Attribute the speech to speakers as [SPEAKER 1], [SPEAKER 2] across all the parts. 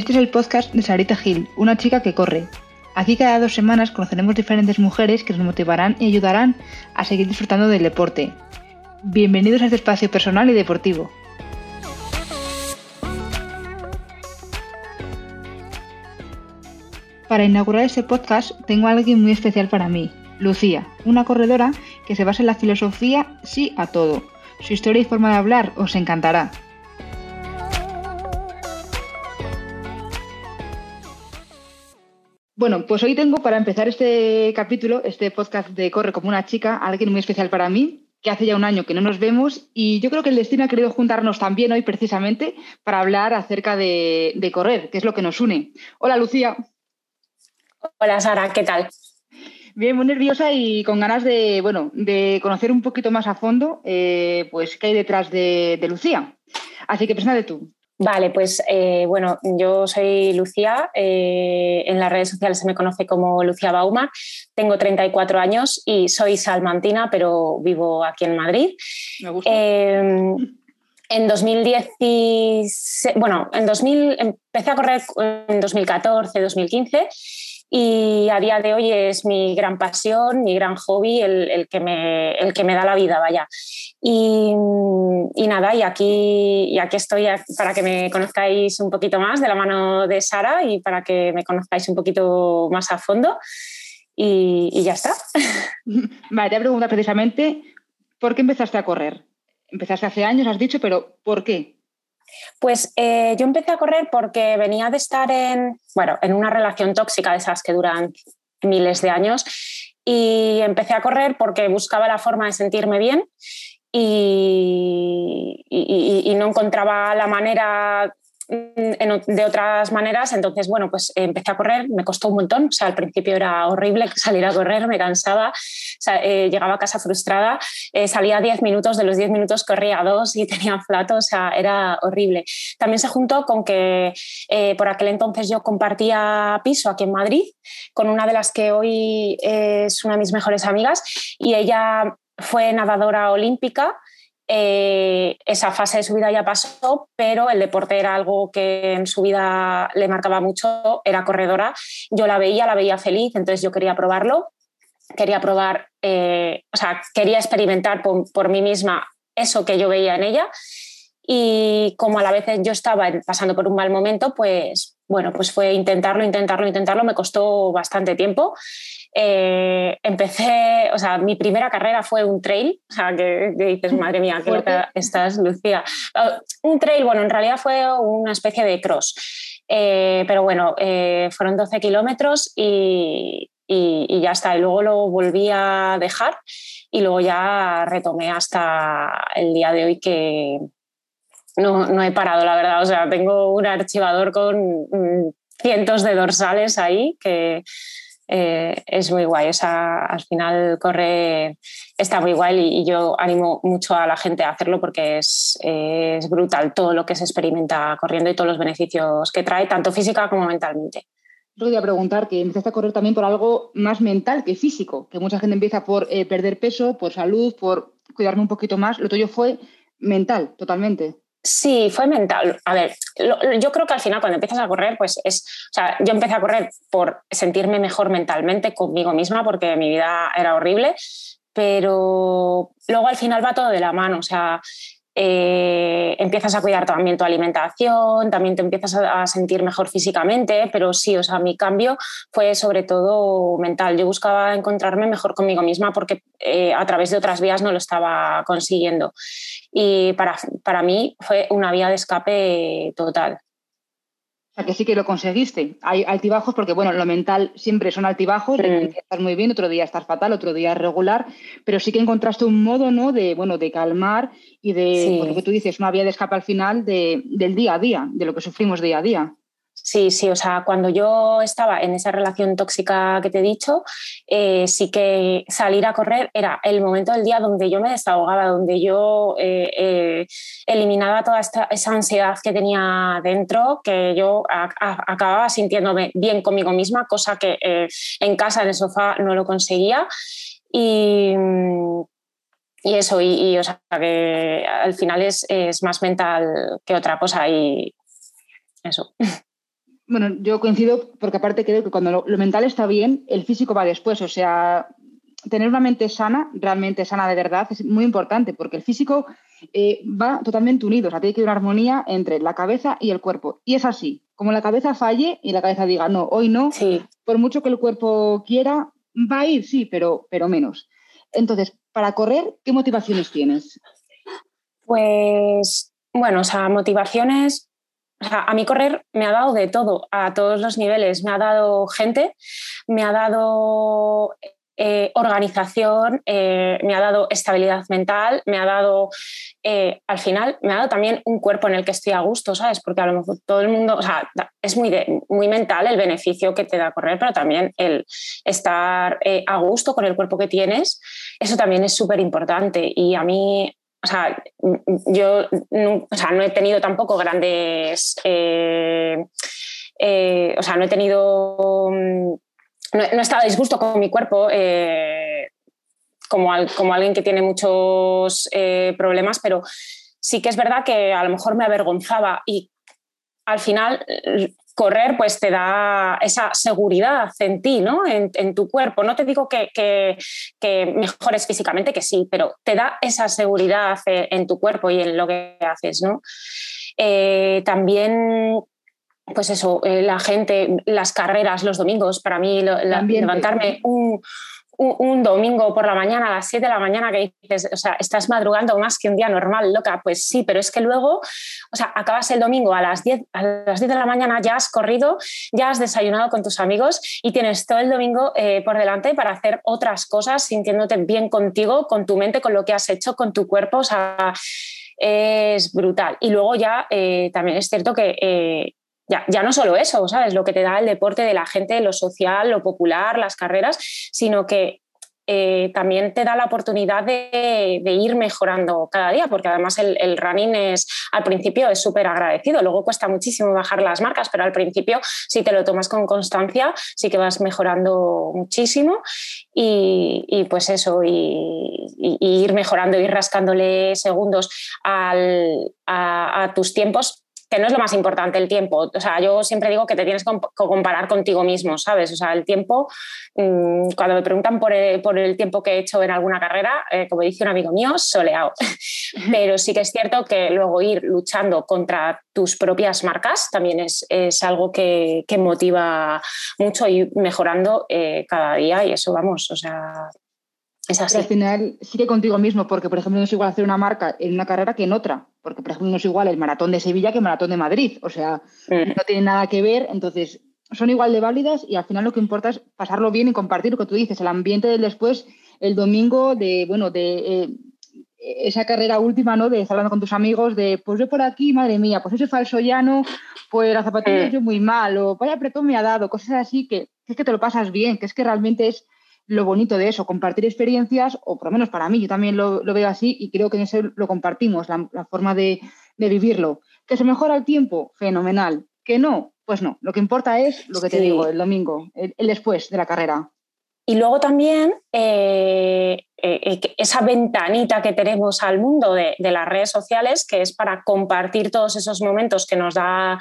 [SPEAKER 1] Este es el podcast de Sarita Gil, una chica que corre. Aquí cada dos semanas conoceremos diferentes mujeres que nos motivarán y ayudarán a seguir disfrutando del deporte. Bienvenidos a este espacio personal y deportivo. Para inaugurar este podcast tengo a alguien muy especial para mí, Lucía, una corredora que se basa en la filosofía sí a todo. Su historia y forma de hablar os encantará. Bueno, pues hoy tengo para empezar este capítulo, este podcast de Corre como una chica, alguien muy especial para mí, que hace ya un año que no nos vemos y yo creo que el destino ha querido juntarnos también hoy precisamente para hablar acerca de, de correr, que es lo que nos une. Hola Lucía.
[SPEAKER 2] Hola Sara, ¿qué tal?
[SPEAKER 1] Bien, muy nerviosa y con ganas de, bueno, de conocer un poquito más a fondo, eh, pues, qué hay detrás de, Lucía. Así que preséntate tú.
[SPEAKER 2] Vale, pues eh, bueno, yo soy Lucía, eh, en las redes sociales se me conoce como Lucía Bauma, tengo 34 años y soy salmantina, pero vivo aquí en Madrid.
[SPEAKER 1] Me gusta.
[SPEAKER 2] Em, en 2010, bueno, en 2000 empecé a correr en 2014, 2015 y a día de hoy es mi gran pasión, mi gran hobby, el, que, me, el que me da la vida, vaya. Y, nada, y aquí, y aquí estoy para que me conozcáis un poquito más de la mano de Sara y para que me conozcáis un poquito más a fondo. Y, ya está.
[SPEAKER 1] Vale, te pregunta precisamente, ¿por qué empezaste a correr? Empezaste hace años, has dicho, pero ¿por qué?
[SPEAKER 2] Pues eh, yo empecé a correr porque venía de estar en, bueno, en una relación tóxica de esas que duran miles de años y empecé a correr porque buscaba la forma de sentirme bien y, y, no encontraba la manera de otras maneras. Entonces, bueno, pues empecé a correr, me costó un montón. O sea, al principio era horrible salir a correr, me cansaba, eh, llegaba a casa frustrada, eh, salía 10 minutos, de los 10 minutos corría dos y tenía flato, o sea, era horrible. También se juntó con que eh, por aquel entonces yo compartía piso aquí en Madrid con una de las que hoy es una de mis mejores amigas y ella fue nadadora olímpica eh, esa fase de su vida ya pasó, pero el deporte era algo que en su vida le marcaba mucho, era corredora. Yo la veía, la veía feliz, entonces yo quería probarlo, quería probar, eh, o sea, quería experimentar por, mí misma eso que yo veía en ella. Y como a la vez yo estaba pasando por un mal momento, pues bueno, pues fue intentarlo, intentarlo, intentarlo. Me costó bastante tiempo. Eh, empecé, o sea, mi primera carrera fue un trail, o sea, que, dices, madre mía, qué loca estás, Lucía. Ah, un trail, bueno, en realidad fue una especie de cross, eh, pero bueno, eh, fueron 12 kilómetros y, y, ya está. Y luego lo volví a dejar y luego ya retomé hasta el día de hoy que no, no he parado, la verdad. O sea, tengo un archivador con mm, cientos de dorsales ahí que eh, es muy guay. O al final corre, está muy guay y, yo animo mucho a la gente a hacerlo porque es, es, brutal todo lo que se experimenta corriendo y todos los beneficios que trae, tanto física como mentalmente.
[SPEAKER 1] Yo quería preguntar que empezaste a correr también por algo más mental que físico, que mucha gente empieza por eh, perder peso, por salud, por cuidarme un poquito más. Lo tuyo fue mental, totalmente.
[SPEAKER 2] Sí, fue mental. A ver, yo creo que al final cuando empiezas a correr, pues es, o sea, yo empecé a correr por sentirme mejor mentalmente conmigo misma porque mi vida era horrible, pero luego al final va todo de la mano, o sea, eh, empiezas a cuidar también tu alimentación, también te empiezas a, sentir mejor físicamente, pero sí, o sea, mi cambio fue sobre todo mental. Yo buscaba encontrarme mejor conmigo misma porque eh, a través de otras vías no lo estaba consiguiendo. Y para, para mí fue una vía de escape total
[SPEAKER 1] que sí que lo conseguiste. Hay altibajos porque, bueno, lo mental siempre son altibajos, mm. estás muy bien, otro día estás fatal, otro día regular, pero sí que encontraste un modo, ¿no? De, bueno, de calmar y de, lo que tú dices, una vía de escape al final del día a día, de lo que sufrimos día a día.
[SPEAKER 2] Sí, sí, o sea, cuando yo estaba en esa relación tóxica que te he dicho, eh, sí que salir a correr era el momento del día donde yo me desahogaba, donde yo eh, eh, eliminaba toda esta, esa ansiedad que tenía dentro, que yo acababa sintiéndome bien conmigo misma, cosa que en casa, en el sofá, no lo conseguía. Y, y eso, y, o sea, que al final es, es más mental que otra cosa y eso.
[SPEAKER 1] Bueno, yo coincido porque aparte creo que cuando lo, mental está bien, el físico va después. O sea, tener una mente sana, realmente sana de verdad, es muy importante porque el físico eh, va totalmente unido. O sea, tiene que haber una armonía entre la cabeza y el cuerpo. Y es así. Como la cabeza falle y la cabeza diga, no, hoy no, por mucho que el cuerpo quiera, va a ir, sí, pero, pero menos. Entonces, para correr, ¿qué motivaciones tienes?
[SPEAKER 2] Pues, bueno, o sea, motivaciones o sea, a mí correr me ha dado de todo, a todos los niveles. Me ha dado gente, me ha dado eh, organización, eh, me ha dado estabilidad mental, me ha dado, eh, al final, me ha dado también un cuerpo en el que estoy a gusto, ¿sabes? Porque a lo mejor todo el mundo, o sea, es muy, muy mental el beneficio que te da correr, pero también el estar a gusto con el cuerpo que tienes, eso también es súper importante. Y a mí o sea, yo no, o sea, no he tenido tampoco grandes, o sea, no he tenido, no, he estado a disgusto con mi cuerpo. Eh, como, como, alguien que tiene muchos problemas, pero sí que es verdad que a lo mejor me avergonzaba y al final correr pues te da esa seguridad en ti, ¿no? En, tu cuerpo. No te digo que, mejores físicamente, que sí, pero te da esa seguridad en tu cuerpo y en lo que haces, ¿no? Eh, también pues eso, eh, la gente, las carreras los domingos, para mí levantarme un, un, domingo por la mañana a las 7 de la mañana que dices, o sea, estás madrugando más que un día normal, loca, pues sí, pero es que luego, o sea, acabas el domingo a las 10, a las 10 de la mañana, ya has corrido, ya has desayunado con tus amigos y tienes todo el domingo eh, por delante para hacer otras cosas, sintiéndote bien contigo, con tu mente, con lo que has hecho, con tu cuerpo, o sea, es brutal. Y luego ya eh, también es cierto que eh, ya, no solo eso, ¿sabes? Lo que te da el deporte de la gente, lo social, lo popular, las carreras, sino que eh, también te da la oportunidad de, ir mejorando cada día, porque además el, running es al principio es súper agradecido, luego cuesta muchísimo bajar las marcas, pero al principio si te lo tomas con constancia sí que vas mejorando muchísimo y, pues eso, y, ir mejorando, ir rascándole segundos a tus tiempos que no es lo más importante el tiempo. O sea, yo siempre digo que te tienes que comparar contigo mismo, ¿sabes? O sea, el tiempo, mm, cuando me preguntan por el, tiempo que he hecho en alguna carrera, eh, como dice un amigo mío, soleado. Pero sí que es cierto que luego ir luchando contra tus propias marcas también es, algo que, motiva mucho y mejorando eh, cada día y eso vamos, o sea,
[SPEAKER 1] al final sigue contigo mismo, porque por ejemplo no es igual hacer una marca en una carrera que en otra, porque por ejemplo no es igual el maratón de Sevilla que el maratón de Madrid, o sea, no tiene nada que ver, entonces son igual de válidas y al final lo que importa es pasarlo bien y compartir lo que tú dices, el ambiente del después, el domingo de, bueno, de eh, esa carrera última, ¿no? De estar hablando con tus amigos, de pues yo por aquí, madre mía, pues ese falso llano, pues la zapatilla mm. yo muy mal, o vaya apretón me ha dado, cosas así que, que es que te lo pasas bien, que es que realmente es lo bonito de eso, compartir experiencias, o por lo menos para mí, yo también lo, veo así y creo que en eso lo compartimos, la, forma de, vivirlo. ¿Que se mejora el tiempo? Fenomenal. ¿Que no? Pues no. Lo que importa es lo que te digo, el domingo, el, después de la carrera.
[SPEAKER 2] Y luego también eh, eh, esa ventanita que tenemos al mundo de, de, las redes sociales, que es para compartir todos esos momentos que nos da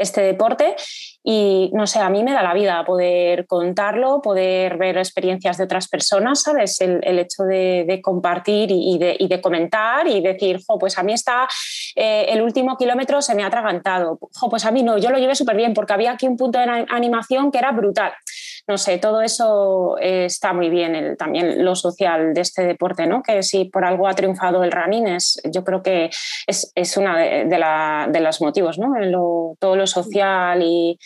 [SPEAKER 2] este deporte y no sé, a mí me da la vida poder contarlo, poder ver experiencias de otras personas, ¿sabes? El, hecho de, compartir y, de, comentar y decir, jo, pues a mí está, eh, el último kilómetro se me ha atragantado, jo, pues a mí no, yo lo llevé súper bien porque había aquí un punto de animación que era brutal no sé, todo eso eh, está muy bien, también lo social de este deporte, ¿no? Que si por algo ha triunfado el running, es, yo creo que es, es uno de, de, los motivos, ¿no? todo lo social y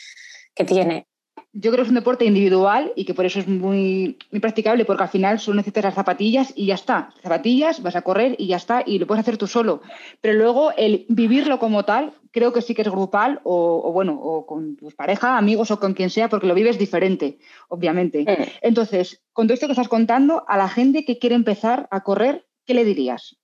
[SPEAKER 2] que tiene.
[SPEAKER 1] Yo creo que es un deporte individual y que por eso es muy, muy practicable, porque al final solo necesitas las zapatillas y ya está. Zapatillas, vas a correr y ya está, y lo puedes hacer tú solo. Pero luego el vivirlo como tal, creo que sí que es grupal, o, bueno, o con tus pareja, amigos o con quien sea, porque lo vives diferente, obviamente. Entonces, con todo esto que estás contando, a la gente que quiere empezar a correr, ¿qué le dirías?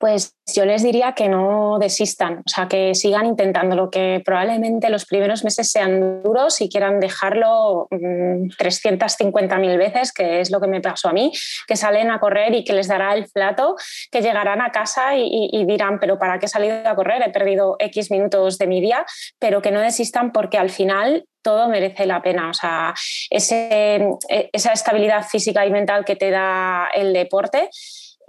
[SPEAKER 2] Pues yo les diría que no desistan, o sea, que sigan intentándolo, que probablemente los primeros meses sean duros y quieran dejarlo 350.000 mm, veces, que es lo que me pasó a mí, que salen a correr y que les dará el plato, que llegarán a casa y, dirán, pero ¿para qué he salido a correr? He perdido X minutos de mi día, pero que no desistan porque al final todo merece la pena. O sea, ese, esa estabilidad física y mental que te da el deporte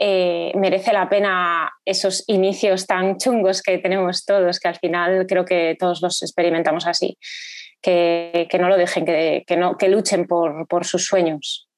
[SPEAKER 2] eh, merece la pena esos inicios tan chungos que tenemos todos, que al final creo que todos los experimentamos así. Que, no lo dejen, que, no, que luchen por, sus sueños.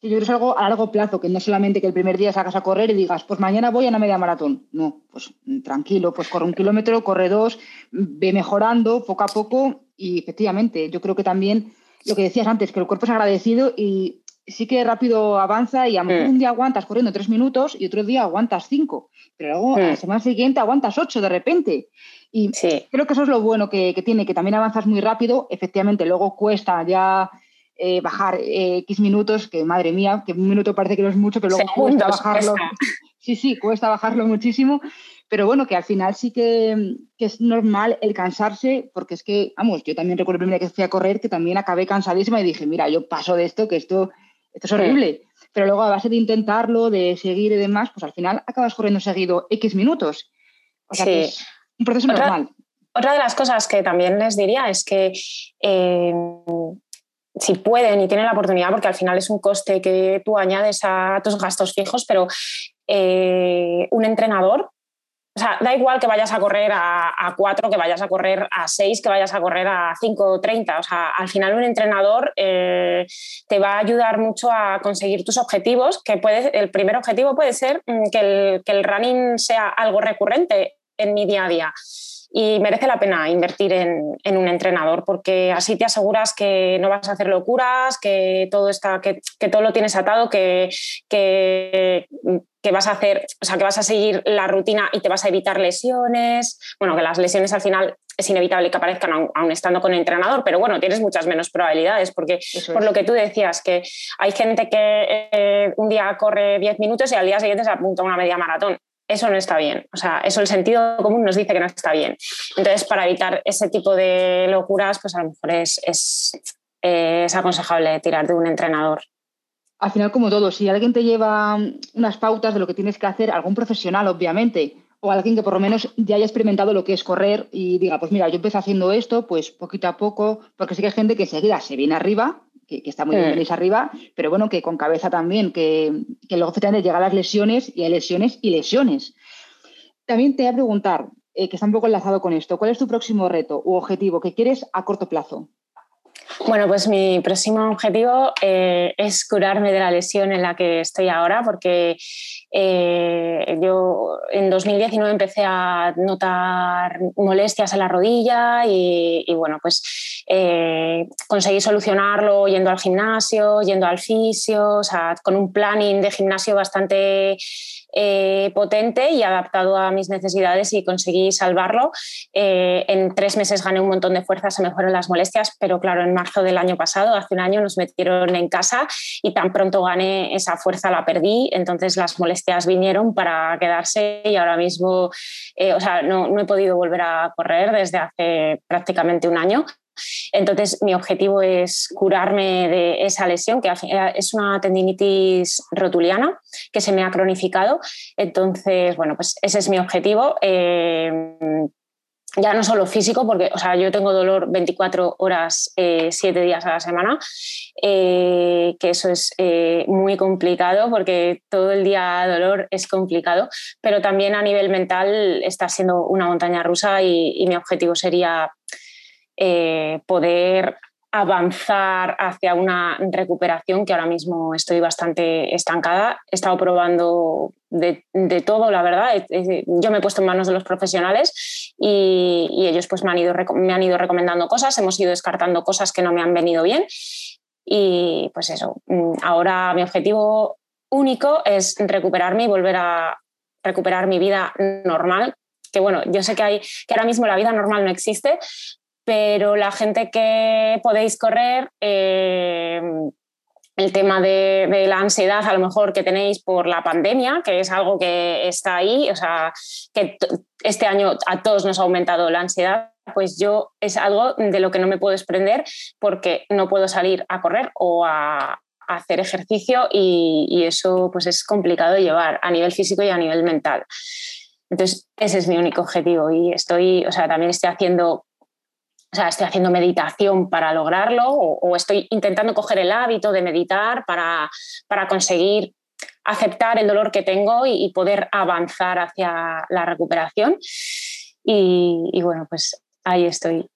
[SPEAKER 1] yo creo que es algo a largo plazo, que no solamente que el primer día salgas a correr y digas, pues mañana voy a una media maratón. No, pues tranquilo, pues corre un kilómetro, corre dos, ve mejorando poco a poco y efectivamente, yo creo que también lo que decías antes, que el cuerpo es agradecido y sí que rápido avanza y a lo mejor un día aguantas corriendo tres minutos y otro día aguantas cinco, pero luego a la semana siguiente aguantas ocho de repente. Y creo que eso es lo bueno que, tiene, que también avanzas muy rápido, efectivamente, luego cuesta ya eh, bajar eh, X minutos, que madre mía, que un minuto parece que no es mucho, pero luego cuesta bajarlo. Sí, sí, cuesta bajarlo muchísimo, pero bueno, que al final sí que, es normal el cansarse, porque es que, vamos, yo también recuerdo el primer día que fui a correr, que también acabé cansadísima y dije, mira, yo paso de esto, que esto esto es horrible. Pero luego, a base de intentarlo, de seguir y demás, pues al final acabas corriendo seguido X minutos. O sea que es un proceso normal.
[SPEAKER 2] Otra de las cosas que también les diría es que eh, si pueden y tienen la oportunidad, porque al final es un coste que tú añades a tus gastos fijos, pero eh, un entrenador sea, da igual que vayas a correr a, a 4, que vayas a correr a 6, que vayas a correr a 5 30. O sea, al final un entrenador eh, te va a ayudar mucho a conseguir tus objetivos, que el primer objetivo puede ser mm, que el, running sea algo recurrente en mi día a día y merece la pena invertir en, un entrenador porque así te aseguras que no vas a hacer locuras, que todo está, que, que todo lo tienes atado, que, que, que, vas a hacer, o sea, que vas a seguir la rutina y te vas a evitar lesiones. Bueno, que las lesiones al final es inevitable que aparezcan aún, estando con el entrenador, pero bueno, tienes muchas menos probabilidades porque por lo que tú decías, que hay gente que eh, un día corre 10 minutos y al día siguiente se apunta a una media maratón eso no está bien. O sea, eso el sentido común nos dice que no está bien. Entonces, para evitar ese tipo de locuras, pues a lo mejor es, es, aconsejable tirar de un entrenador.
[SPEAKER 1] Al final, como todo, si alguien te lleva unas pautas de lo que tienes que hacer, algún profesional, obviamente, o alguien que por lo menos ya haya experimentado lo que es correr y diga, pues mira, yo empecé haciendo esto, pues poquito a poco, porque sí que hay gente que enseguida se viene arriba que, está muy bien mm. arriba, pero bueno, que con cabeza también, que, que luego efectivamente llegan las lesiones y hay lesiones y lesiones. También te voy a preguntar, eh, que está un poco enlazado con esto, ¿cuál es tu próximo reto u objetivo que quieres a corto plazo?
[SPEAKER 2] Bueno, pues mi próximo objetivo eh, es curarme de la lesión en la que estoy ahora, porque eh, yo en 2019 empecé a notar molestias en la rodilla y, bueno, pues eh, conseguí solucionarlo yendo al gimnasio, yendo al fisio, o sea, con un planning de gimnasio bastante eh, potente y adaptado a mis necesidades y conseguí salvarlo. Eh, en tres meses gané un montón de fuerza, se mejoraron las molestias, pero claro, en marzo del año pasado, hace un año, nos metieron en casa y tan pronto gané esa fuerza la perdí, entonces las molestias vinieron para quedarse y ahora mismo, eh, o sea, no, no he podido volver a correr desde hace prácticamente un año. Entonces, mi objetivo es curarme de esa lesión, que eh, es una tendinitis rotuliana que se me ha cronificado. Entonces, bueno, pues ese es mi objetivo. Eh, ya no solo físico, porque o sea, yo tengo dolor 24 horas, 7 eh, días a la semana, que eso es muy complicado porque todo el día dolor es complicado, pero también a nivel mental está siendo una montaña rusa y mi objetivo sería eh, poder avanzar hacia una recuperación que ahora mismo estoy bastante estancada. He estado probando de, todo, la verdad. Yo me he puesto en manos de los profesionales y, ellos pues me han, ido, me han ido recomendando cosas, hemos ido descartando cosas que no me han venido bien. Y pues eso, mm, ahora mi objetivo único es recuperarme y volver a recuperar mi vida normal, que bueno, yo sé que, hay, que ahora mismo la vida normal no existe, pero la gente que podéis correr, eh, el tema de, la ansiedad a lo mejor que tenéis por la pandemia, que es algo que está ahí, o sea, que este año a todos nos ha aumentado la ansiedad, pues yo es algo de lo que no me puedo desprender porque no puedo salir a correr o a, hacer ejercicio y, eso pues es complicado llevar a nivel físico y a nivel mental. Entonces, ese es mi único objetivo y estoy, o sea, también estoy haciendo o sea, estoy haciendo meditación para lograrlo o, estoy intentando coger el hábito de meditar para, para conseguir aceptar el dolor que tengo y, poder avanzar hacia la recuperación. Y, bueno, pues ahí estoy.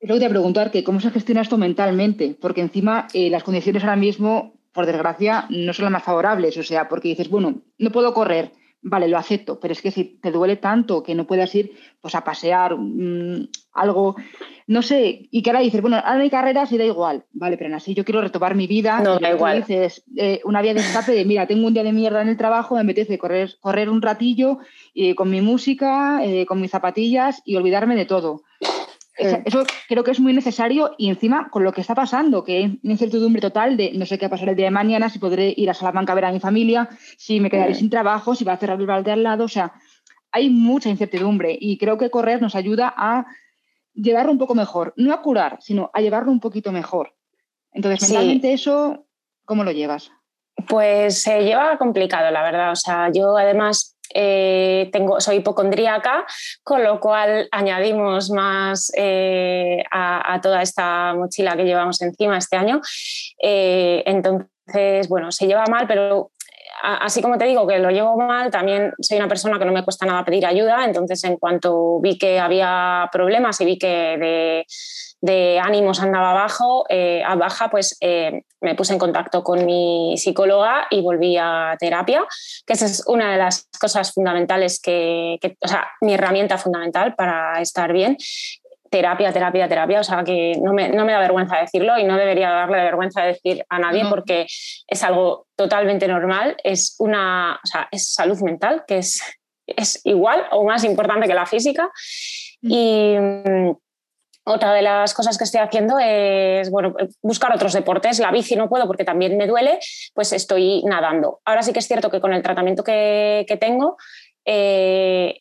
[SPEAKER 1] Luego te preguntar que cómo se gestiona esto mentalmente, porque encima eh, las condiciones ahora mismo, por desgracia, no son las más favorables. O sea, porque dices, bueno, no puedo correr, vale, lo acepto, pero es que si te duele tanto que no puedas ir pues, a pasear mm, algo, no sé, y que ahora dices, bueno, ahora hay carreras y da igual, vale, pero así yo quiero retomar mi vida.
[SPEAKER 2] No, da igual.
[SPEAKER 1] Dices, eh, una vía de escape de, mira, tengo un día de mierda en el trabajo, me apetece correr, correr un ratillo eh, con mi música, eh, con mis zapatillas y olvidarme de todo. Eso creo que es muy necesario y encima con lo que está pasando, que hay incertidumbre total de no sé qué va a pasar el día de mañana, si podré ir a Salamanca a ver a mi familia, si me quedaré sin trabajo, si va a cerrar el bar de al lado, o sea, hay mucha incertidumbre y creo que correr nos ayuda a llevarlo un poco mejor, no a curar, sino a llevarlo un poquito mejor. Entonces, mentalmente eso, ¿cómo lo llevas?
[SPEAKER 2] Pues se lleva complicado, la verdad. O sea, yo además eh, tengo, soy hipocondríaca, con lo cual añadimos más eh, a, toda esta mochila que llevamos encima este año. Eh, entonces, bueno, se lleva mal, pero así como te digo que lo llevo mal, también soy una persona que no me cuesta nada pedir ayuda, entonces en cuanto vi que había problemas y vi que de de ánimos andaba abajo, eh, a baja, pues eh, me puse en contacto con mi psicóloga y volví a terapia, que esa es una de las cosas fundamentales que, o sea, mi herramienta fundamental para estar bien. Terapia, terapia, terapia, o sea que no me, no me da vergüenza decirlo y no debería darle vergüenza decir a nadie porque es algo totalmente normal, es una, o sea, es salud mental, que es, es igual o más importante que la física. Y, otra de las cosas que estoy haciendo es bueno, buscar otros deportes. La bici no puedo porque también me duele, pues estoy nadando. Ahora sí que es cierto que con el tratamiento que, tengo, eh,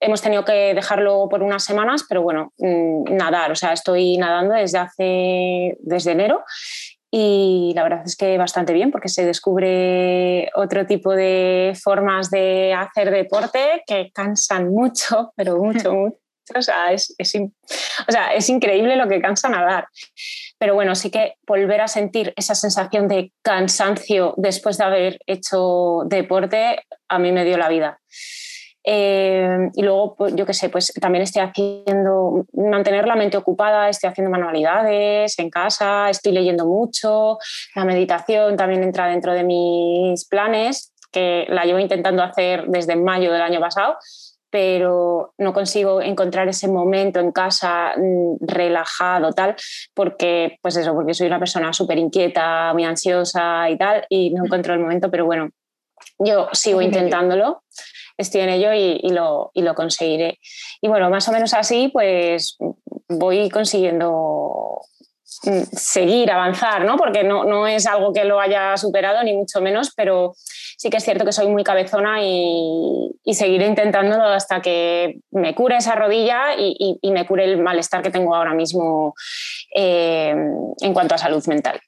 [SPEAKER 2] hemos tenido que dejarlo por unas semanas, pero bueno, mm, nadar, o sea, estoy nadando desde hace, desde enero y la verdad es que bastante bien porque se descubre otro tipo de formas de hacer deporte que cansan mucho, pero mucho, mucho. O sea, es, o sea, es increíble lo que cansa nadar. Pero bueno, sí que volver a sentir esa sensación de cansancio después de haber hecho deporte, a mí me dio la vida. Eh, y luego, pues, yo qué sé, pues también estoy haciendo, mantener la mente ocupada, estoy haciendo manualidades en casa, estoy leyendo mucho, la meditación también entra dentro de mis planes, que la llevo intentando hacer desde mayo del año pasado pero no consigo encontrar ese momento en casa mm, relajado, tal, porque, pues eso, porque soy una persona súper inquieta, muy ansiosa y tal, y no encuentro el momento, pero bueno, yo sigo intentándolo, estoy en ello y, lo, y lo conseguiré. Y bueno, más o menos así, pues voy consiguiendo seguir, avanzar, ¿no? Porque no, no es algo que lo haya superado, ni mucho menos, pero sí que es cierto que soy muy cabezona y, seguiré intentándolo hasta que me cure esa rodilla y, me cure el malestar que tengo ahora mismo eh, en cuanto a salud mental.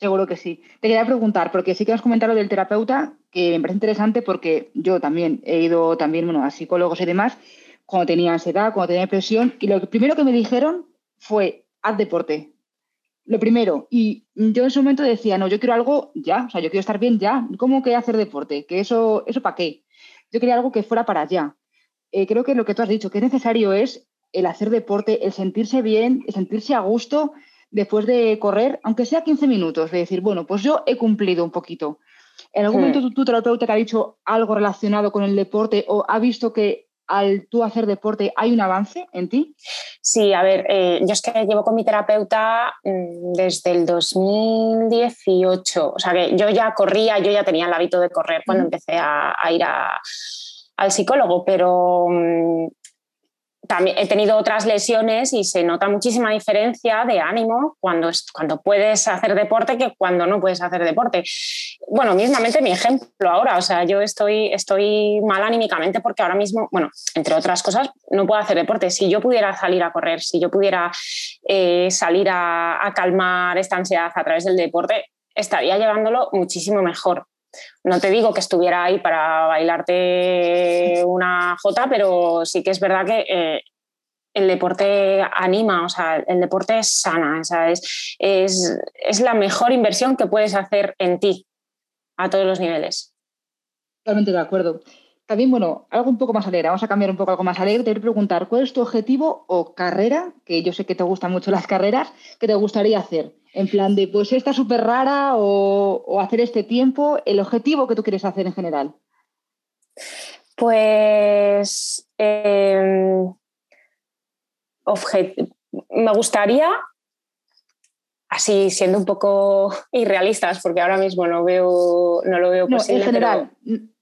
[SPEAKER 1] Seguro que sí. Te quería preguntar, porque sí que has comentado del terapeuta, que me parece interesante porque yo también he ido también bueno, a psicólogos y demás cuando tenía ansiedad, cuando tenía depresión, y lo primero que me dijeron fue, haz deporte lo primero. Y yo en ese momento decía, no, yo quiero algo ya, o sea, yo quiero estar bien ya. ¿Cómo que hacer deporte? ¿Que eso, eso para qué? Yo quería algo que fuera para allá. Eh, creo que lo que tú has dicho, que es necesario es el hacer deporte, el sentirse bien, el sentirse a gusto después de correr, aunque sea 15 minutos, de decir, bueno, pues yo he cumplido un poquito. ¿En algún momento tu, tu terapeuta te ha dicho algo relacionado con el deporte o ha visto que al tú hacer deporte hay un avance en ti?
[SPEAKER 2] Sí, a ver, eh, yo es que llevo con mi terapeuta mm, desde el 2018, o sea que yo ya corría, yo ya tenía el hábito de correr cuando empecé a, ir al psicólogo, pero mm, también he tenido otras lesiones y se nota muchísima diferencia de ánimo cuando, cuando puedes hacer deporte que cuando no puedes hacer deporte. Bueno, mismamente mi ejemplo ahora, o sea, yo estoy, estoy mal anímicamente porque ahora mismo, bueno, entre otras cosas, no puedo hacer deporte. Si yo pudiera salir a correr, si yo pudiera eh, salir a, a calmar esta ansiedad a través del deporte, estaría llevándolo muchísimo mejor. No te digo que estuviera ahí para bailarte una jota, pero sí que es verdad que eh, el deporte anima, o sea, el deporte es sana, es, es, la mejor inversión que puedes hacer en ti a todos los niveles.
[SPEAKER 1] Totalmente de acuerdo. También, bueno, algo un poco más alegre, vamos a cambiar un poco algo más alegre. Te voy a preguntar, ¿cuál es tu objetivo o carrera, que yo sé que te gustan mucho las carreras, que te gustaría hacer? En plan de, pues esta súper rara o, hacer este tiempo, el objetivo que tú quieres hacer en general.
[SPEAKER 2] Pues em, me gustaría, así siendo un poco irrealistas, porque ahora mismo no veo, no lo veo no,
[SPEAKER 1] En general,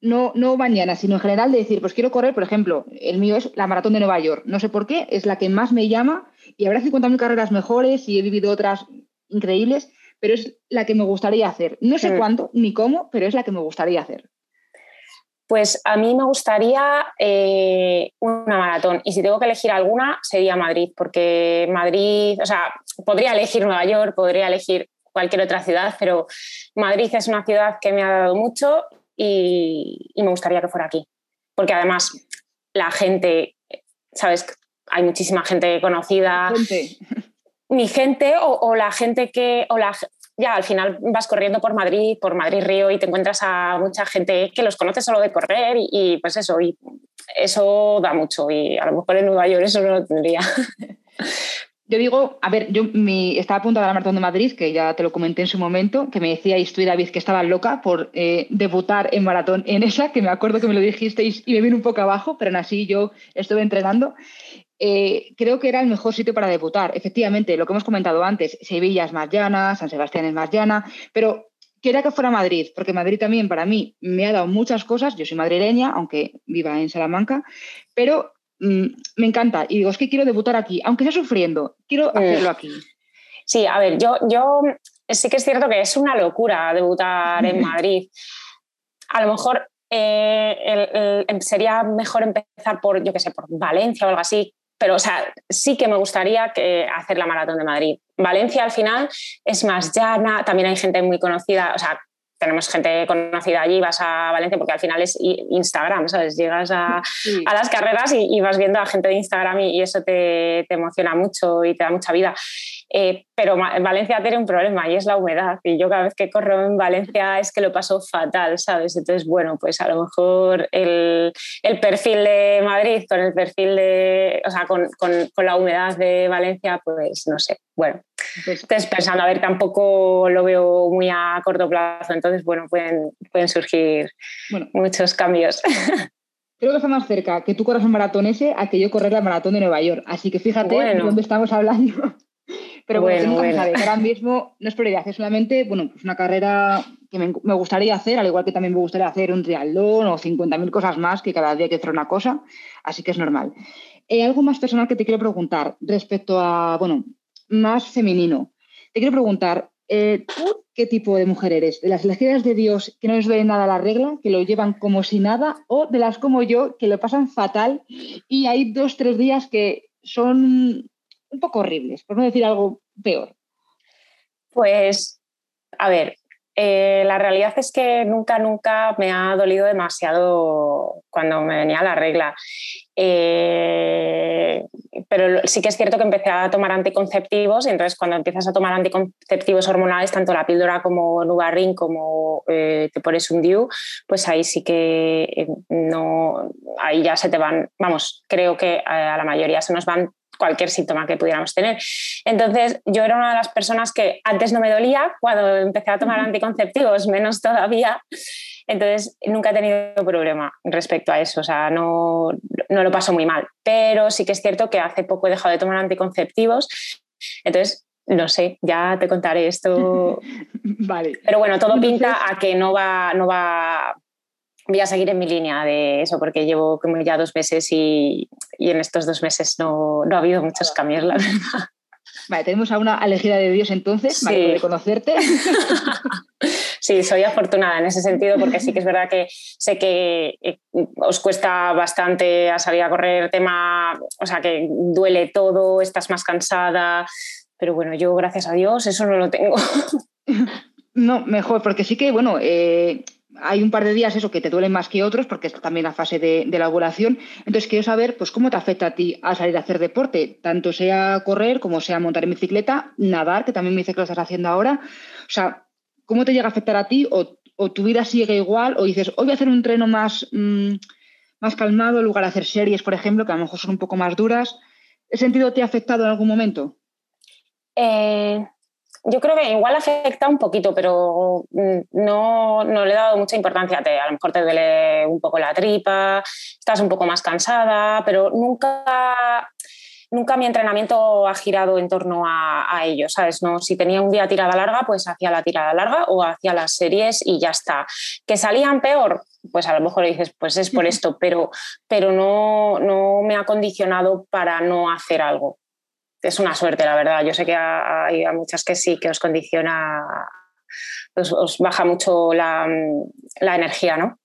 [SPEAKER 1] no, no mañana, sino en general de decir, pues quiero correr, por ejemplo, el mío es la maratón de Nueva York. No sé por qué, es la que más me llama y habrá 50.000 carreras mejores y he vivido otras increíbles, pero es la que me gustaría hacer. No sé mm. cuándo ni cómo, pero es la que me gustaría hacer.
[SPEAKER 2] Pues a mí me gustaría eh, una maratón y si tengo que elegir alguna sería Madrid, porque Madrid, o sea, podría elegir Nueva York, podría elegir cualquier otra ciudad, pero Madrid es una ciudad que me ha dado mucho y, me gustaría que fuera aquí, porque además la gente, ¿sabes? Hay muchísima gente conocida mi gente o, la gente que, o la, ya al final vas corriendo por Madrid, por Madrid Río y te encuentras a mucha gente que los conoce solo de correr y, pues eso, y eso da mucho y a lo mejor en Nueva York eso no lo tendría.
[SPEAKER 1] Yo digo, a ver, yo mi, estaba a punto de la Maratón de Madrid, que ya te lo comenté en su momento, que me decíais tú y David que estaba loca por eh, debutar en maratón en esa, que me acuerdo que me lo dijisteis y me vino un poco abajo, pero aún así yo estuve entrenando. Eh, creo que era el mejor sitio para debutar. Efectivamente, lo que hemos comentado antes, Sevilla es más llana, San Sebastián es más llana, pero quería que fuera Madrid, porque Madrid también para mí me ha dado muchas cosas. Yo soy madrileña, aunque viva en Salamanca, pero mm, me encanta. Y digo, es que quiero debutar aquí, aunque sea sufriendo, quiero hacerlo aquí.
[SPEAKER 2] Sí, a ver, yo, yo sí que es cierto que es una locura debutar en Madrid. A lo mejor eh, sería mejor empezar por, yo qué sé, por Valencia o algo así, pero o sea, sí que me gustaría que hacer la maratón de Madrid. Valencia al final es más llana, también hay gente muy conocida, o sea, tenemos gente conocida allí, vas a Valencia porque al final es Instagram, ¿sabes? Llegas a, las carreras y, vas viendo a gente de Instagram y, eso te, te, emociona mucho y te da mucha vida. Eh, pero Valencia tiene un problema y es la humedad. Y yo cada vez que corro en Valencia es que lo paso fatal, ¿sabes? Entonces, bueno, pues a lo mejor el, el perfil de Madrid con el perfil de, o sea, con, con, con, la humedad de Valencia, pues no sé. Bueno, pues entonces pensando, a ver, tampoco lo veo muy a corto plazo. Entonces, bueno, pueden, pueden surgir muchos cambios.
[SPEAKER 1] Creo que está más cerca que tú corras el maratón ese a que yo correr la maratón de Nueva York. Así que fíjate de dónde estamos hablando. Pero bueno, ahora mismo no es prioridad, es solamente bueno, pues una carrera que me, gustaría hacer, al igual que también me gustaría hacer un triatlón o 50.000 cosas más, que cada día hay que hacer una cosa, así que es normal. Eh, algo más personal que te quiero preguntar respecto a, bueno, más femenino. Te quiero preguntar, eh, ¿tú qué tipo de mujer eres? ¿De las elegidas de Dios que no les ve nada la regla, que lo llevan como si nada, o de las como yo, que lo pasan fatal y hay dos, tres días que son un poco horribles, por no decir algo peor?
[SPEAKER 2] Pues, a ver, eh, la realidad es que nunca, nunca me ha dolido demasiado cuando me venía la regla. Eh, pero sí que es cierto que empecé a tomar anticonceptivos y entonces cuando empiezas a tomar anticonceptivos hormonales, tanto la píldora como Nubarrin como eh, te pones un DIU, pues ahí sí que no, ahí ya se te van, vamos, creo que a la mayoría se nos van cualquier síntoma que pudiéramos tener. Entonces, yo era una de las personas que antes no me dolía, cuando empecé a tomar anticonceptivos, menos todavía. Entonces, nunca he tenido problema respecto a eso, o sea, no, no lo paso muy mal. Pero sí que es cierto que hace poco he dejado de tomar anticonceptivos. Entonces, no sé, ya te contaré esto.
[SPEAKER 1] vale.
[SPEAKER 2] Pero bueno, todo pinta a que no va, no va voy a seguir en mi línea de eso, porque llevo como ya dos meses y, en estos dos meses no, no, ha habido muchos cambios, la verdad.
[SPEAKER 1] Vale, tenemos a una elegida de Dios entonces, sí. de conocerte.
[SPEAKER 2] sí, soy afortunada en ese sentido porque sí que es verdad que sé que eh, os cuesta bastante a salir a correr tema, o sea, que duele todo, estás más cansada, pero bueno, yo gracias a Dios eso no lo tengo.
[SPEAKER 1] No, mejor, porque sí que, bueno, eh, hay un par de días eso que te duelen más que otros porque es también la fase de, la ovulación. Entonces quiero saber pues cómo te afecta a ti a salir a hacer deporte, tanto sea correr como sea montar en bicicleta, nadar, que también me dice que lo estás haciendo ahora. O sea, ¿cómo te llega a afectar a ti o, tu vida sigue igual o dices, hoy voy a hacer un treno más, mm, más calmado en lugar de hacer series, por ejemplo, que a lo mejor son un poco más duras? ¿Ese sentido te ha afectado en algún momento?
[SPEAKER 2] Eh, yo creo que igual afecta un poquito, pero mm, no, no, le he dado mucha importancia. a lo mejor te duele un poco la tripa, estás un poco más cansada, pero nunca, nunca mi entrenamiento ha girado en torno a, a, ello, ¿sabes? No, si tenía un día tirada larga, pues hacía la tirada larga o hacía las series y ya está. ¿Que salían peor? Pues a lo mejor dices, pues es por esto, pero, pero no, no me ha condicionado para no hacer algo es una suerte, la verdad. Yo sé que hay muchas que sí, que os condiciona, os, baja mucho la, energía, ¿no?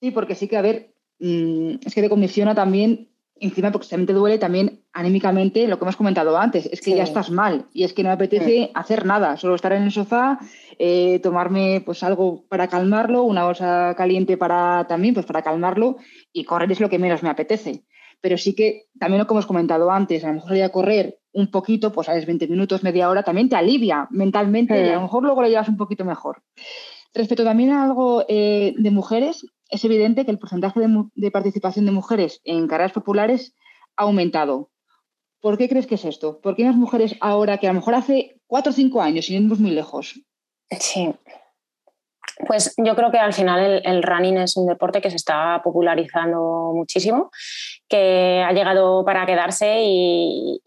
[SPEAKER 1] Sí, porque sí que, a ver, mm, es que te condiciona también, encima porque también te duele también anímicamente lo que hemos comentado antes, es que ya estás mal y es que no me apetece hacer nada, solo estar en el sofá, eh, tomarme pues algo para calmarlo, una bolsa caliente para también pues para calmarlo y correr es lo que menos me apetece pero sí que también lo que hemos comentado antes, a lo mejor salir a correr un poquito, pues sabes, 20 minutos, media hora, también te alivia mentalmente y a lo mejor luego lo llevas un poquito mejor. Respecto también a algo eh, de mujeres, es evidente que el porcentaje de, participación de mujeres en carreras populares ha aumentado. ¿Por qué crees que es esto? ¿Por qué las mujeres ahora, que a lo mejor hace cuatro o cinco años, y muy lejos?
[SPEAKER 2] Sí, pues yo creo que al final el, running es un deporte que se está popularizando muchísimo, que ha llegado para quedarse y,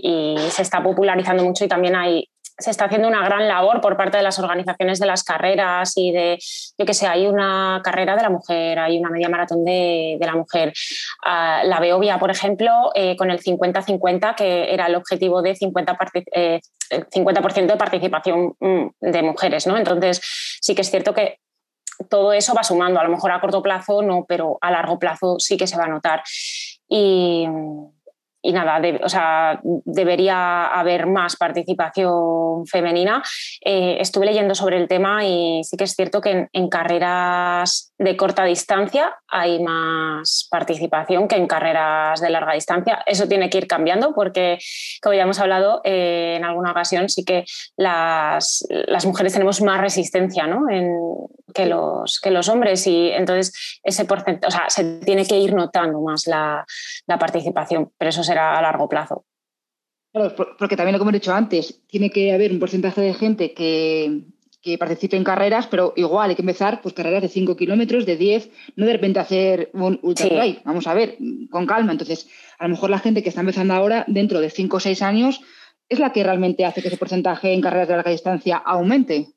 [SPEAKER 2] se está popularizando mucho y también hay, se está haciendo una gran labor por parte de las organizaciones de las carreras y de, yo que sé, hay una carrera de la mujer, hay una media maratón de, la mujer. Uh, la Beovia, por ejemplo, eh, con el 50-50, que era el objetivo de 50%, eh, 50 de participación mm, de mujeres, ¿no? Entonces, sí que es cierto que todo eso va sumando. A lo mejor a corto plazo no, pero a largo plazo sí que se va a notar. Y, y nada, o sea, debería haber más participación femenina. Eh, estuve leyendo sobre el tema y sí que es cierto que en, carreras de corta distancia hay más participación que en carreras de larga distancia. Eso tiene que ir cambiando porque, como ya hemos hablado eh, en alguna ocasión, sí que las, las mujeres tenemos más resistencia ¿no? en, que, los, que los hombres y entonces ese porcentaje, o sea, se tiene que ir notando más la, la participación, pero eso será a largo plazo.
[SPEAKER 1] Claro, porque también lo que hemos dicho antes, tiene que haber un porcentaje de gente que, que participe en carreras, pero igual hay que empezar pues carreras de 5 kilómetros, de 10, no de repente hacer un ultra trail. Vamos a ver, con calma. Entonces, a lo mejor la gente que está empezando ahora, dentro de 5 o 6 años, es la que realmente hace que ese porcentaje en carreras de larga distancia aumente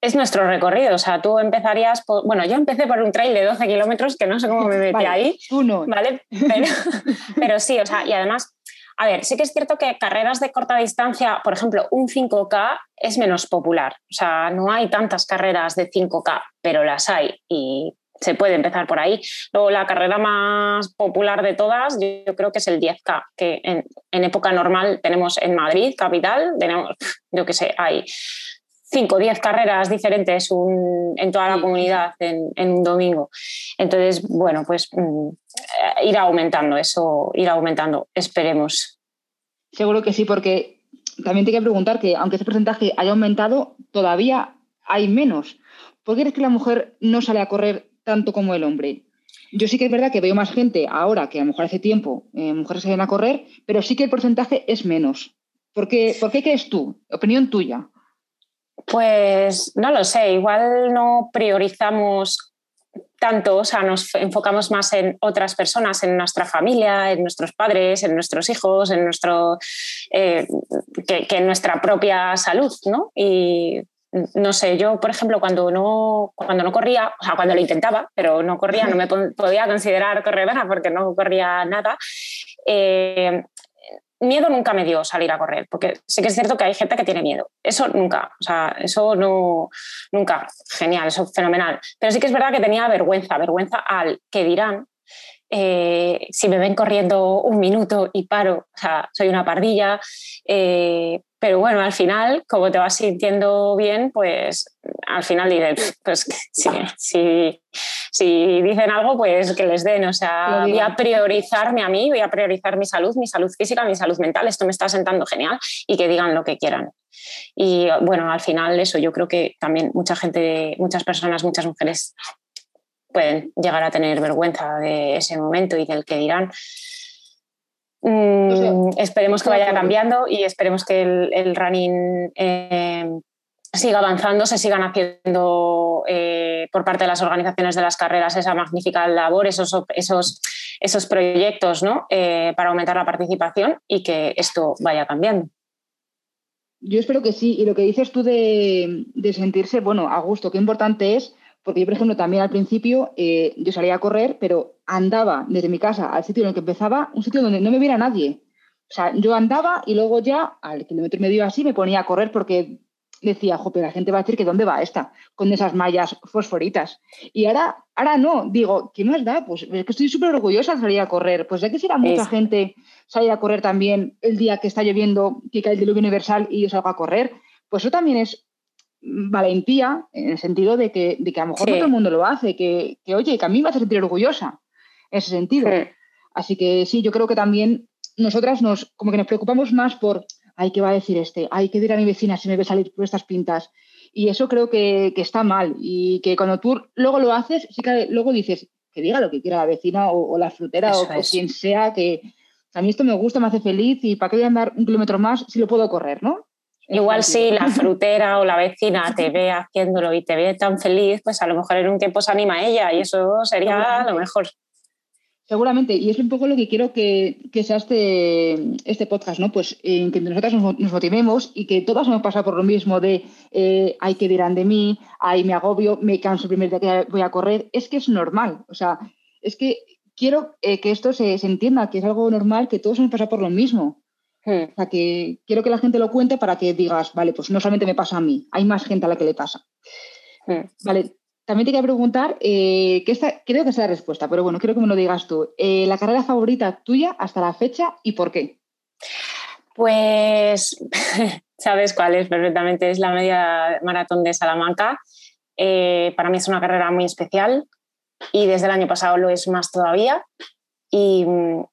[SPEAKER 2] es nuestro recorrido. O sea, tú empezarías, por, bueno, yo empecé por un trail de 12 kilómetros, que no sé cómo me metí ahí.
[SPEAKER 1] Uno.
[SPEAKER 2] ¿Vale? Pero, pero, sí, o sea, y además, a ver, sí que es cierto que carreras de corta distancia, por ejemplo, un 5K es menos popular. O sea, no hay tantas carreras de 5K, pero las hay y se puede empezar por ahí. Luego, la carrera más popular de todas, yo, creo que es el 10K, que en, en época normal tenemos en Madrid, capital, tenemos, yo qué sé, hay 5 o 10 carreras diferentes en toda la comunidad en, un domingo. Entonces, bueno, pues mm, ir aumentando eso, ir aumentando, esperemos.
[SPEAKER 1] Seguro que sí, porque también te quiero preguntar que aunque ese porcentaje haya aumentado, todavía hay menos. ¿Por qué crees que la mujer no sale a correr tanto como el hombre? Yo sí que es verdad que veo más gente ahora que a lo mejor hace tiempo eh, mujeres salen a correr, pero sí que el porcentaje es menos. ¿Por qué, ¿Por qué crees tú? Opinión tuya.
[SPEAKER 2] Pues no lo sé, igual no priorizamos tanto, o sea, nos enfocamos más en otras personas, en nuestra familia, en nuestros padres, en nuestros hijos, en nuestro, eh, que, en nuestra propia salud, ¿no? Y no sé, yo, por ejemplo, cuando no, cuando no corría, o sea, cuando lo intentaba, pero no corría, no me podía considerar corredora porque no corría nada. Eh, miedo nunca me dio salir a correr, porque sé que es cierto que hay gente que tiene miedo. Eso nunca, o sea, eso no, nunca, genial, eso fenomenal. Pero sí que es verdad que tenía vergüenza, vergüenza al que dirán. Eh, si me ven corriendo un minuto y paro, o sea, soy una pardilla, eh, pero bueno, al final, como te vas sintiendo bien, pues al final dices, pues si, si, dicen algo, pues que les den. O sea, voy a priorizarme a mí, voy a priorizar mi salud, mi salud física, mi salud mental. Esto me está sentando genial y que digan lo que quieran. Y bueno, al final eso, yo creo que también mucha gente, muchas personas, muchas mujeres pueden llegar a tener vergüenza de ese momento y del que dirán. Mm, esperemos que vaya cambiando y esperemos que el, running eh, siga avanzando, se sigan haciendo eh, por parte de las organizaciones de las carreras esa magnífica labor, esos, esos, esos proyectos ¿no? Eh, para aumentar la participación y que esto vaya cambiando.
[SPEAKER 1] Yo espero que sí. Y lo que dices tú de, de sentirse, bueno, a gusto, qué importante es porque yo, por ejemplo, también al principio eh, yo salía a correr, pero andaba desde mi casa al sitio en el que empezaba, un sitio donde no me viera nadie. O sea, yo andaba y luego ya al kilómetro y medio así me ponía a correr porque decía, joder, la gente va a decir que dónde va esta, con esas mallas fosforitas. Y ahora, ahora no, digo, ¿qué más da? Pues es que estoy súper orgullosa de salir a correr. Pues ya quisiera mucha gente salir a correr también el día que está lloviendo, que cae el diluvio universal y yo salgo a correr. Pues eso también es valentía en el sentido de que, de que a lo mejor no todo el mundo lo hace, que, que, oye, que a mí me hace sentir orgullosa en ese sentido. Así que sí, yo creo que también nosotras nos, como que nos preocupamos más por, ay, ¿qué va a decir este? Ay, ¿qué dirá mi vecina si me ve salir por estas pintas? Y eso creo que, que está mal y que cuando tú luego lo haces, sí que luego dices, que diga lo que quiera la vecina o, la frutera o, quien sea, que a mí esto me gusta, me hace feliz y para qué voy a andar un kilómetro más si lo puedo correr, ¿no?
[SPEAKER 2] Igual si la frutera o la vecina te ve haciéndolo y te ve tan feliz, pues a lo mejor en un tiempo se anima a ella y eso sería lo mejor.
[SPEAKER 1] Seguramente, y es un poco lo que quiero que, sea este, este podcast, ¿no? Pues en que nosotras nos, motivemos y que todas hemos pasado por lo mismo de eh, hay que dirán de mí, hay me agobio, me canso el primer día que voy a correr. Es que es normal, o sea, es que quiero eh, que esto se, se, entienda, que es algo normal, que todos hemos pasado por lo mismo. Hmm. O sea, que quiero que la gente lo cuente para que digas, vale, pues no solamente me pasa a mí, hay más gente a la que le pasa. Hmm. Vale, también te quería preguntar, eh, que esta, creo que es la respuesta, pero bueno, quiero que me lo digas tú. Eh, ¿La carrera favorita tuya hasta la fecha y por qué?
[SPEAKER 2] Pues sabes cuál es perfectamente, es la media maratón de Salamanca. Eh, para mí es una carrera muy especial y desde el año pasado lo es más todavía y,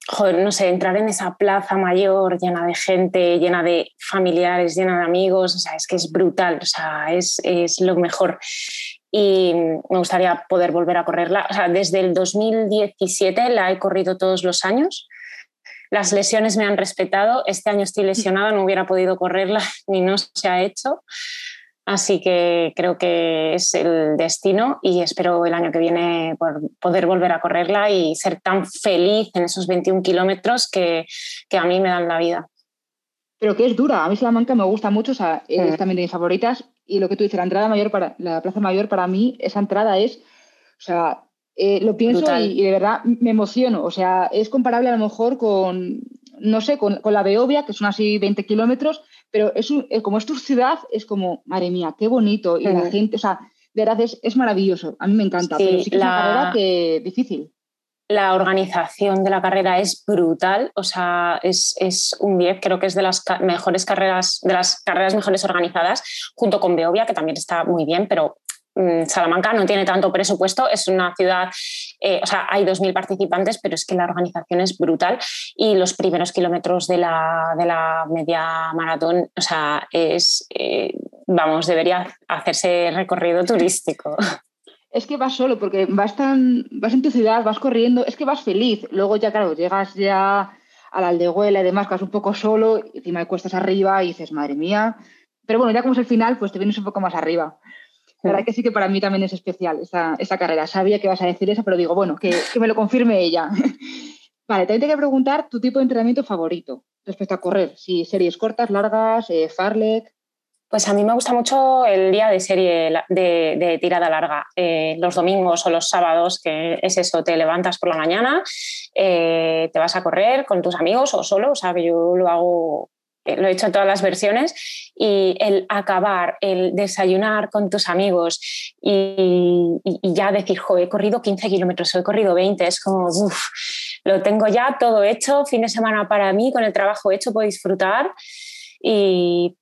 [SPEAKER 2] joder, no sé, entrar en esa plaza mayor llena de gente, llena de familiares, llena de amigos, o sea, es que es brutal, o sea, es, es lo mejor. Y me gustaría poder volver a correrla. O sea, desde el 2017 la he corrido todos los años. Las lesiones me han respetado. Este año estoy lesionada, no hubiera podido correrla ni no se ha hecho. Así que creo que es el destino y espero el año que viene poder volver a correrla y ser tan feliz en esos 21 kilómetros que, a mí me dan la vida.
[SPEAKER 1] Pero que es dura. A mí Salamanca me gusta mucho, o sea, es mm. también de mis favoritas. Y lo que tú dices, la entrada mayor para la plaza mayor para mí, esa entrada es, o sea, eh, lo pienso y, de verdad me emociono. O sea, es comparable a lo mejor con, no sé, con, con la Beovia, que son así 20 kilómetros, pero es eh, como es tu ciudad, es como, madre mía, qué bonito. Y la gente, o sea, de verdad es, maravilloso. A mí me encanta, pero sí que la... es una carrera que difícil.
[SPEAKER 2] La organización de la carrera es brutal, o sea, es, es un 10, creo que es de las mejores carreras, de las carreras mejores organizadas, junto con Beovia, que también está muy bien, pero Mm, Salamanca no tiene tanto presupuesto, es una ciudad, eh, o sea, hay 2.000 participantes, pero es que la organización es brutal y los primeros kilómetros de la, de la media maratón, o sea, es, eh, vamos, debería hacerse recorrido turístico.
[SPEAKER 1] Es que vas solo, porque vas, tan, vas en tu ciudad, vas corriendo, es que vas feliz. Luego ya, claro, llegas ya a la aldehuela y demás, vas un poco solo, encima de cuestas arriba y dices, madre mía. Pero bueno, ya como es el final, pues te vienes un poco más arriba. La verdad que sí que para mí también es especial esa, carrera. Sabía que ibas a decir eso, pero digo, bueno, que, me lo confirme ella. vale, también te que preguntar tu tipo de entrenamiento favorito respecto a correr. Si series cortas, largas, eh, farlek.
[SPEAKER 2] Pues a mí me gusta mucho el día de serie de, tirada larga, eh, los domingos o los sábados, que es eso, te levantas por la mañana, eh, te vas a correr con tus amigos o solo, o sea, que yo lo hago, lo he hecho en todas las versiones, y el acabar, el desayunar con tus amigos y, ya decir, jo, he corrido 15 kilómetros, he corrido 20, es como, uff, lo tengo ya todo hecho, fin de semana para mí, con el trabajo hecho, puedo disfrutar y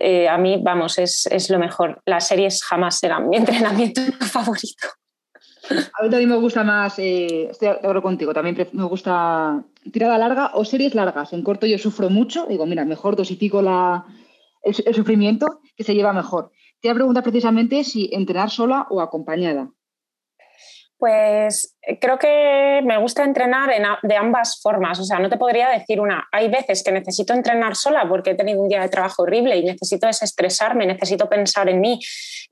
[SPEAKER 2] eh, a mí, vamos, es, es, lo mejor. Las series jamás serán mi entrenamiento favorito.
[SPEAKER 1] A mí también me gusta más, eh, estoy de acuerdo contigo, también me gusta tirada larga o series largas. En corto yo sufro mucho, digo, mira, mejor dosifico la, el, el sufrimiento que se lleva mejor. Te voy a preguntar precisamente si entrenar sola o acompañada.
[SPEAKER 2] Pues eh, creo que me gusta entrenar de ambas formas, o sea, no te podría decir una. Hay veces que necesito entrenar sola porque he tenido un día de trabajo horrible y necesito desestresarme, necesito pensar en mí,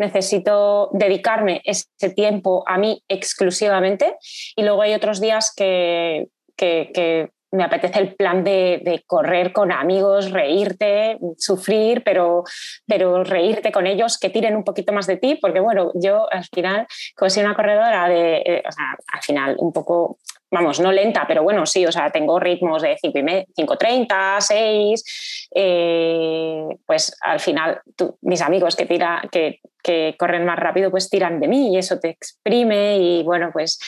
[SPEAKER 2] necesito dedicarme ese tiempo a mí exclusivamente. Y luego hay otros días que, que me apetece el plan de, correr con amigos, reírte, sufrir, pero, pero reírte con ellos, que tiren un poquito más de ti, porque bueno, yo al final, como soy una corredora de, eh, o sea, al final un poco, vamos, no lenta, pero bueno, sí, o sea, tengo ritmos de 5.30, 6, eh, pues al final mis amigos que, tira, que, que corren más rápido, pues tiran de mí y eso te exprime y bueno, pues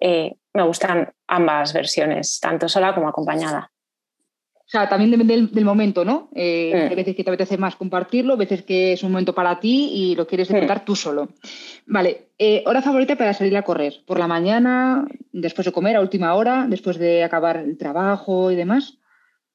[SPEAKER 2] eh, me gustan ambas versiones, tanto sola como acompañada.
[SPEAKER 1] O sea, también depende del, momento, ¿no? Eh. Hay veces que te apetece más compartirlo, veces que es un momento para ti y lo quieres disfrutar tú solo. Vale, eh, hora favorita para salir a correr. ¿Por la mañana, después de comer, a última hora, después de acabar el trabajo y demás?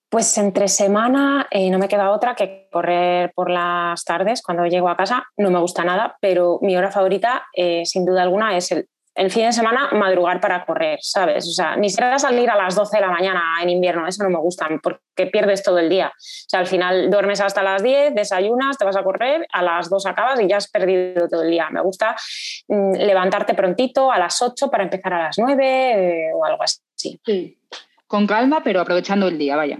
[SPEAKER 2] Pues entre semana eh, no me queda otra que correr por las tardes cuando llego a casa. No me gusta nada, pero mi hora favorita, sin duda alguna, es el el fin de semana madrugar para correr, ¿sabes? O sea, ni siquiera salir a las 12 de la mañana en invierno, eso no me gusta, porque pierdes todo el día. O sea, al final duermes hasta las 10, desayunas, te vas a correr, a las 2 acabas y ya has perdido todo el día. Me gusta mm, levantarte prontito a las 8 para empezar a las 9 eh, o algo así.
[SPEAKER 1] Sí, con calma, pero aprovechando el día, vaya.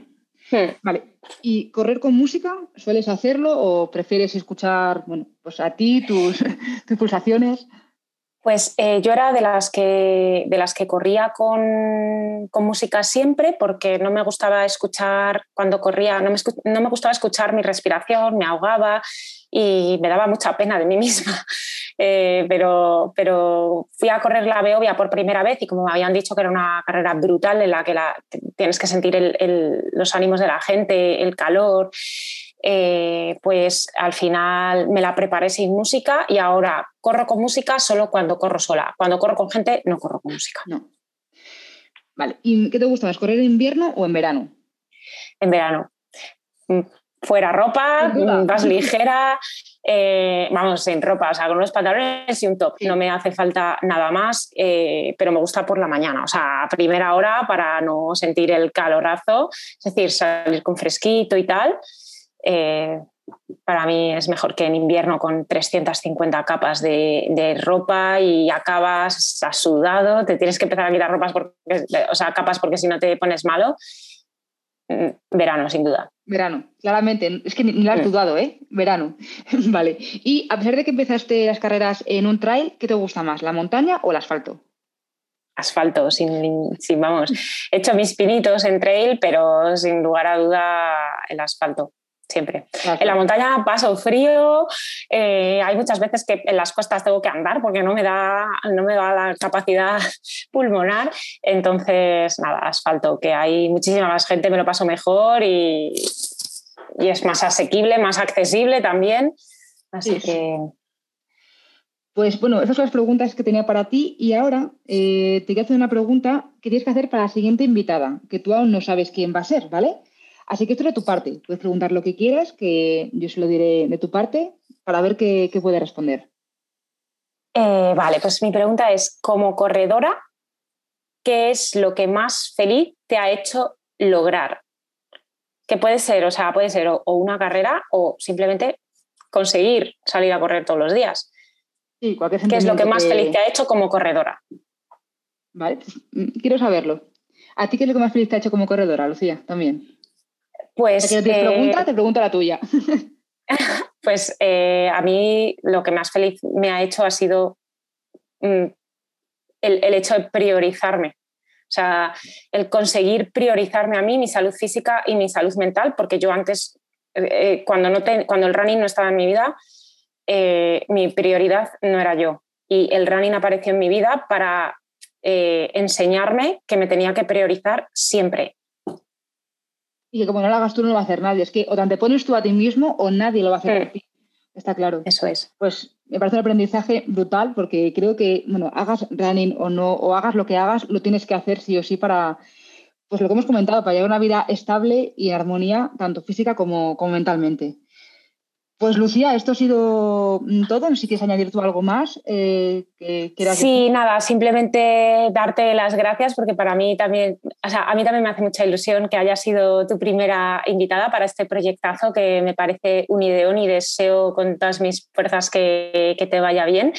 [SPEAKER 1] Hmm. Vale. ¿Y correr con música? ¿Sueles hacerlo o prefieres escuchar, bueno, pues a ti, tus, tus pulsaciones?
[SPEAKER 2] Pues eh, yo era de las que, de las que corría con, música siempre porque no me gustaba escuchar cuando corría, no me, no me, gustaba escuchar mi respiración, me ahogaba y me daba mucha pena de mí misma. Eh, pero, pero fui a correr la Beovia por primera vez y como me habían dicho que era una carrera brutal en la que tienes que sentir los ánimos de la gente, el calor. Eh, pues al final me la preparé sin música y ahora corro con música solo cuando corro sola. Cuando corro con gente no corro con música.
[SPEAKER 1] No. Vale. ¿Y qué te gusta más, correr en invierno o en verano?
[SPEAKER 2] En verano. Mm, fuera ropa, vas mm, ligera, eh, vamos, sin ropa, o sea, con unos pantalones y un top. No me hace falta nada más, eh, pero me gusta por la mañana, o sea, a primera hora para no sentir el calorazo, es decir, salir con fresquito y tal. Eh, para mí es mejor que en invierno con 350 capas de, ropa y acabas sudado, te tienes que empezar a quitar ropas porque, o sea, capas porque si no te pones malo. Mm, verano, sin duda.
[SPEAKER 1] Verano, claramente. Es que ni, lo has mm. dudado, ¿eh? Verano. vale. Y a pesar de que empezaste las carreras en un trail, ¿qué te gusta más, la montaña o el asfalto?
[SPEAKER 2] asfalto, sin, sin, vamos, he hecho mis pinitos en trail, pero sin lugar a duda el asfalto siempre. En la montaña paso frío, eh, hay muchas veces que en las costas tengo que andar porque no me da, no me da la capacidad pulmonar, entonces nada, asfalto, que hay muchísima más gente, me lo paso mejor y, es más asequible, más accesible también, así que...
[SPEAKER 1] Pues bueno, esas son las preguntas que tenía para ti y ahora eh, te quiero hacer una pregunta que tienes que hacer para la siguiente invitada, que tú aún no sabes quién va a ser, ¿vale? Así que esto es de tu parte. Puedes preguntar lo que quieras, que yo se lo diré de tu parte para ver qué, puede responder.
[SPEAKER 2] Eh, vale, pues mi pregunta es, como corredora, ¿qué es lo que más feliz te ha hecho lograr? Que puede ser, o sea, puede ser o, una carrera o simplemente conseguir salir a correr todos los días.
[SPEAKER 1] Sí, cualquier
[SPEAKER 2] ¿Qué es lo que más feliz te ha hecho como corredora?
[SPEAKER 1] Vale, pues, mm, quiero saberlo. ¿A ti qué es lo que más feliz te ha hecho como corredora, Lucía? También.
[SPEAKER 2] Pues.
[SPEAKER 1] te pregunta, te pregunto la tuya.
[SPEAKER 2] Pues eh, a mí lo que más feliz me ha hecho ha sido mm, el, hecho de priorizarme. O sea, el conseguir priorizarme a mí, mi salud física y mi salud mental, porque yo antes, eh, cuando, no cuando el running no estaba en mi vida, mi prioridad no era yo. Y el running apareció en mi vida para enseñarme que me tenía que priorizar siempre
[SPEAKER 1] y que como no lo hagas tú, no lo va a hacer nadie. Es que o te pones tú a ti mismo o nadie lo va a hacer por ti. Está claro.
[SPEAKER 2] Eso es.
[SPEAKER 1] Pues me parece un aprendizaje brutal porque creo que, bueno, hagas running o no, o hagas lo que hagas, lo tienes que hacer sí o sí para, pues lo que hemos comentado, para llevar una vida estable y en armonía, tanto física como, como mentalmente. Pues Lucía, esto ha sido mm, todo. No sé si quieres añadir tú algo más.
[SPEAKER 2] Eh, sí, nada, simplemente darte las gracias porque para mí también, o sea, a mí también me hace mucha ilusión que haya sido tu primera invitada para este proyectazo que me parece un ideón y deseo con todas mis fuerzas que, te vaya bien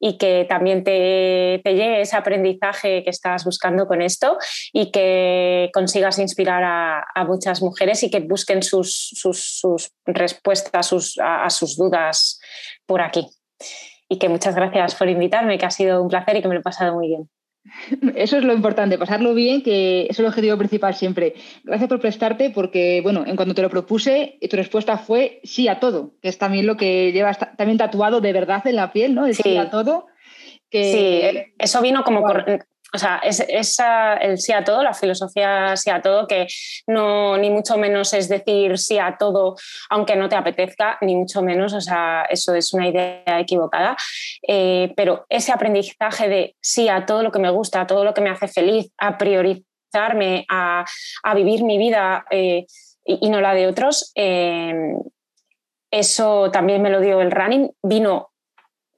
[SPEAKER 2] y que también te, te, llegue ese aprendizaje que estás buscando con esto y que consigas inspirar a, a muchas mujeres y que busquen sus, sus, sus respuestas, sus a, sus dudas por aquí. Y que muchas gracias por invitarme, que ha sido un placer y que me lo he pasado muy bien.
[SPEAKER 1] Eso es lo importante, pasarlo bien, que es el objetivo principal siempre. Gracias por prestarte, porque, bueno, en cuanto te lo propuse, tu respuesta fue sí a todo, que es también lo que llevas también tatuado de verdad en la piel, ¿no? sí. a todo.
[SPEAKER 2] Sí, eso vino como, o sea, es, el sí a todo, la filosofía sí a todo, que no ni mucho menos es decir sí a todo aunque no te apetezca, ni mucho menos, o sea, eso es una idea equivocada. Eh, pero ese aprendizaje de sí a todo lo que me gusta, a todo lo que me hace feliz, a priorizarme, a, vivir mi vida eh, y, no la de otros, eh, eso también me lo dio el running, vino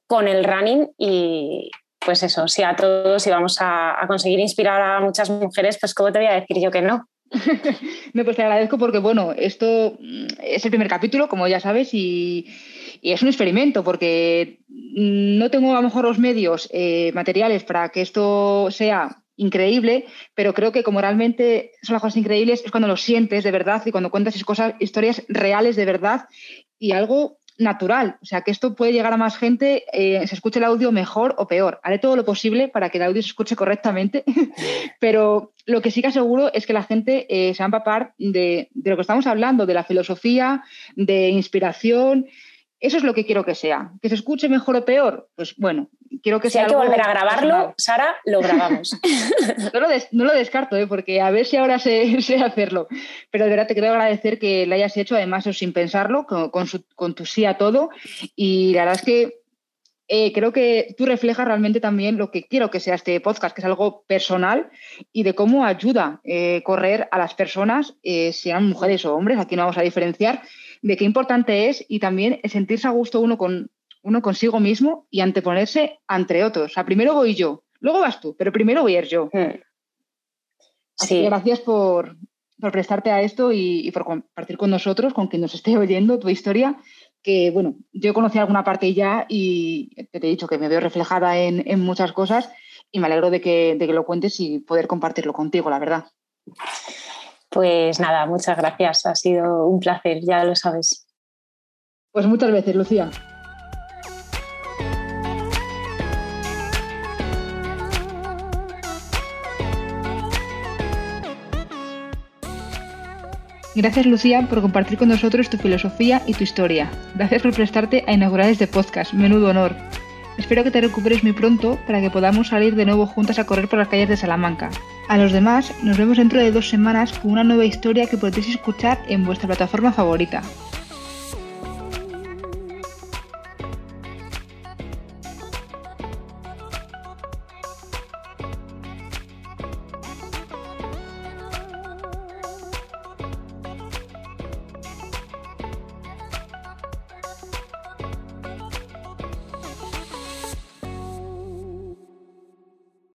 [SPEAKER 2] con el running y, pues eso, si a todos íbamos a, a conseguir inspirar a muchas mujeres, pues ¿cómo te voy a decir yo que no?
[SPEAKER 1] Me pues te agradezco porque, bueno, esto es el primer capítulo, como ya sabes, y, es un experimento porque no tengo a lo mejor los medios eh, materiales para que esto sea increíble, pero creo que como realmente son las cosas increíbles es cuando lo sientes de verdad y cuando cuentas historias reales de verdad y algo natural, o sea que esto puede llegar a más gente, eh, se escuche el audio mejor o peor. Haré todo lo posible para que el audio se escuche correctamente, pero lo que sí que aseguro es que la gente eh, se va a empapar de, de, lo que estamos hablando, de la filosofía, de inspiración, eso es lo que quiero que sea. ¿Que se escuche mejor o peor? Pues bueno, quiero que
[SPEAKER 2] si
[SPEAKER 1] sea.
[SPEAKER 2] hay que volver a grabarlo, Sara, lo grabamos.
[SPEAKER 1] no, lo descarto, ¿eh? porque a ver si ahora sé, hacerlo. Pero de verdad te quiero agradecer que lo hayas hecho, además, sin pensarlo, con, tu sí a todo. Y la verdad es que eh, creo que tú reflejas realmente también lo que quiero que sea este podcast, que es algo personal y de cómo ayuda eh, correr a las personas, sean mujeres o hombres, aquí no vamos a diferenciar, de qué importante es y también sentirse a gusto uno, con, uno consigo mismo y anteponerse entre otros. O sea, primero voy yo, luego vas tú, pero primero voy a ir yo. Hmm. Así que gracias por, prestarte a esto y, por compartir con nosotros, con quien nos esté oyendo tu historia, que bueno, yo conocí alguna parte ya y te he dicho que me veo reflejada en, muchas cosas y me alegro de que, de que lo cuentes y poder compartirlo contigo, la verdad.
[SPEAKER 2] Pues nada, muchas gracias. Ha sido un placer, ya lo sabes.
[SPEAKER 1] Pues muchas veces, Lucía. Gracias Lucía por compartir con nosotros tu filosofía y tu historia. Gracias por prestarte a inaugurar este podcast. Menudo honor. Espero que te recuperes muy pronto para que podamos salir de nuevo juntas a correr por las calles de Salamanca. A los demás, nos vemos dentro de dos semanas con una nueva historia que podéis escuchar en vuestra plataforma favorita.